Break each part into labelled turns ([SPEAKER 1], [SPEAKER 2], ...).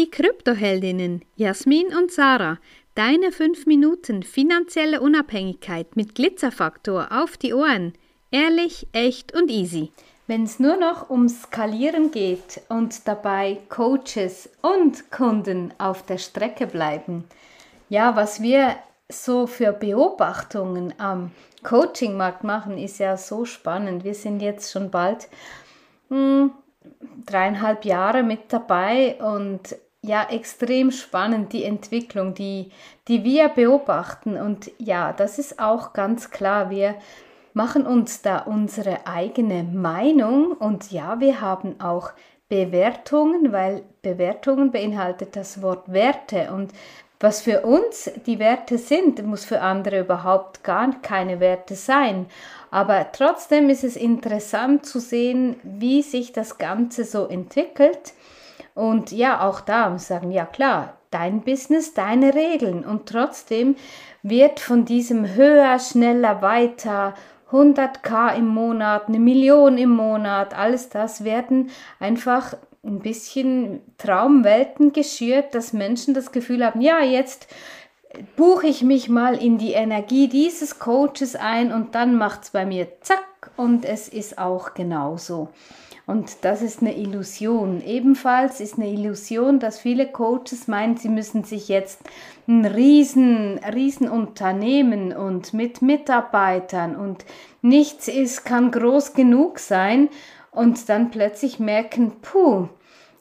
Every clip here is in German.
[SPEAKER 1] die Kryptoheldinnen Jasmin und Sarah. Deine 5 Minuten finanzielle Unabhängigkeit mit Glitzerfaktor auf die Ohren. Ehrlich, echt und easy.
[SPEAKER 2] Wenn es nur noch um Skalieren geht und dabei Coaches und Kunden auf der Strecke bleiben, ja, was wir so für Beobachtungen am Coachingmarkt machen, ist ja so spannend. Wir sind jetzt schon bald mh, hm, dreieinhalb Jahre mit dabei und ja, extrem spannend die Entwicklung, die, die wir beobachten. Und ja, das ist auch ganz klar. Wir machen uns da unsere eigene Meinung und ja, wir haben auch Bewertungen, weil Bewertungen beinhaltet das Wort Werte und was für uns die Werte sind, muss für andere überhaupt gar keine Werte sein. Aber trotzdem ist es interessant zu sehen, wie sich das Ganze so entwickelt. Und ja, auch da sagen, ja klar, dein Business, deine Regeln. Und trotzdem wird von diesem höher, schneller, weiter 100k im Monat, eine Million im Monat, alles das werden einfach ein bisschen Traumwelten geschürt, dass Menschen das Gefühl haben, ja, jetzt buche ich mich mal in die Energie dieses Coaches ein und dann macht es bei mir zack und es ist auch genauso. Und das ist eine Illusion. Ebenfalls ist eine Illusion, dass viele Coaches meinen, sie müssen sich jetzt ein riesen, riesen Unternehmen und mit Mitarbeitern und nichts ist, kann groß genug sein und dann plötzlich merken, puh,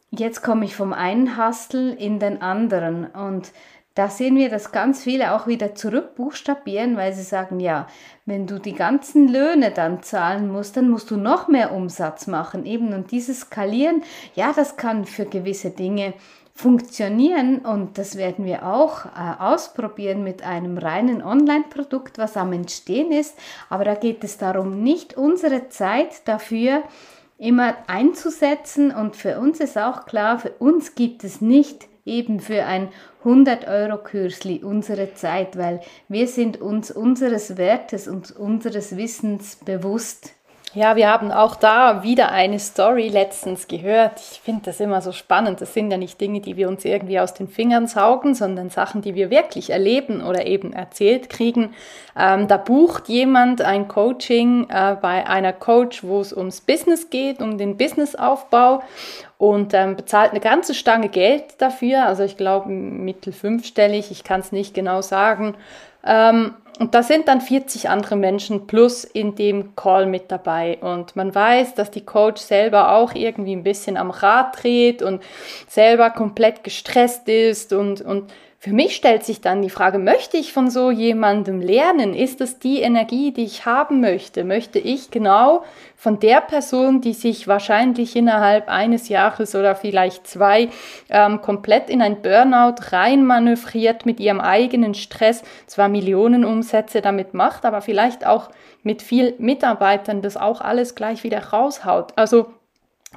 [SPEAKER 2] jetzt komme ich vom einen Hustle in den anderen und da sehen wir, dass ganz viele auch wieder zurückbuchstabieren, weil sie sagen, ja, wenn du die ganzen Löhne dann zahlen musst, dann musst du noch mehr Umsatz machen. Eben und dieses Skalieren, ja, das kann für gewisse Dinge funktionieren und das werden wir auch äh, ausprobieren mit einem reinen Online-Produkt, was am Entstehen ist. Aber da geht es darum, nicht unsere Zeit dafür immer einzusetzen und für uns ist auch klar, für uns gibt es nicht eben für ein 100 Euro Kürzli unsere Zeit, weil wir sind uns unseres Wertes und unseres Wissens bewusst.
[SPEAKER 3] Ja, wir haben auch da wieder eine Story letztens gehört. Ich finde das immer so spannend. Das sind ja nicht Dinge, die wir uns irgendwie aus den Fingern saugen, sondern Sachen, die wir wirklich erleben oder eben erzählt kriegen. Ähm, da bucht jemand ein Coaching äh, bei einer Coach, wo es ums Business geht, um den Businessaufbau und ähm, bezahlt eine ganze Stange Geld dafür. Also ich glaube mittel fünfstellig, ich kann es nicht genau sagen. Ähm, und da sind dann 40 andere Menschen plus in dem Call mit dabei. Und man weiß, dass die Coach selber auch irgendwie ein bisschen am Rad dreht und selber komplett gestresst ist und, und für mich stellt sich dann die Frage, möchte ich von so jemandem lernen? Ist das die Energie, die ich haben möchte? Möchte ich genau von der Person, die sich wahrscheinlich innerhalb eines Jahres oder vielleicht zwei ähm, komplett in ein Burnout reinmanövriert mit ihrem eigenen Stress, zwar Millionen Umsätze damit macht, aber vielleicht auch mit viel Mitarbeitern das auch alles gleich wieder raushaut. Also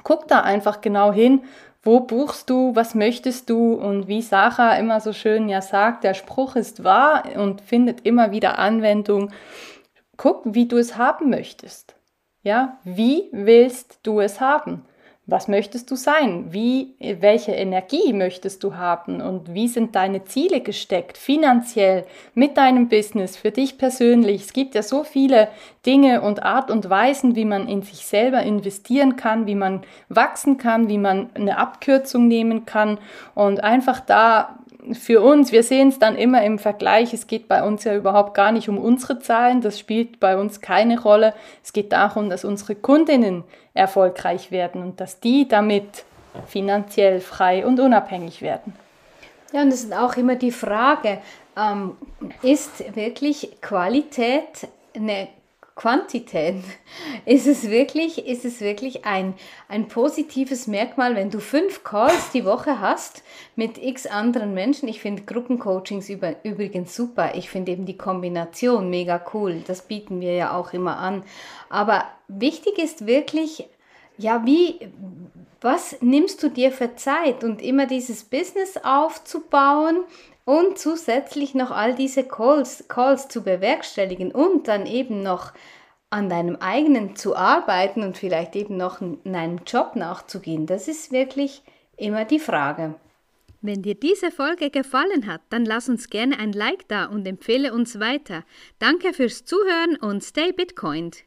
[SPEAKER 3] guck da einfach genau hin wo buchst du, was möchtest du und wie Sarah immer so schön ja sagt, der Spruch ist wahr und findet immer wieder Anwendung. Guck, wie du es haben möchtest. Ja, wie willst du es haben? Was möchtest du sein? Wie, welche Energie möchtest du haben? Und wie sind deine Ziele gesteckt? Finanziell, mit deinem Business, für dich persönlich. Es gibt ja so viele Dinge und Art und Weisen, wie man in sich selber investieren kann, wie man wachsen kann, wie man eine Abkürzung nehmen kann und einfach da für uns, wir sehen es dann immer im Vergleich, es geht bei uns ja überhaupt gar nicht um unsere Zahlen, das spielt bei uns keine Rolle. Es geht darum, dass unsere Kundinnen erfolgreich werden und dass die damit finanziell frei und unabhängig werden.
[SPEAKER 2] Ja, und es ist auch immer die Frage, ähm, ist wirklich Qualität eine Quantität. Ist es wirklich, ist es wirklich ein, ein positives Merkmal, wenn du fünf Calls die Woche hast mit x anderen Menschen? Ich finde Gruppencoachings über, übrigens super. Ich finde eben die Kombination mega cool. Das bieten wir ja auch immer an. Aber wichtig ist wirklich, ja, wie, was nimmst du dir für Zeit und immer dieses Business aufzubauen und zusätzlich noch all diese Calls, Calls zu bewerkstelligen und dann eben noch an deinem eigenen zu arbeiten und vielleicht eben noch in einem Job nachzugehen, das ist wirklich immer die Frage. Wenn dir diese Folge gefallen hat, dann lass uns gerne ein Like da und empfehle uns weiter. Danke fürs Zuhören und stay Bitcoined.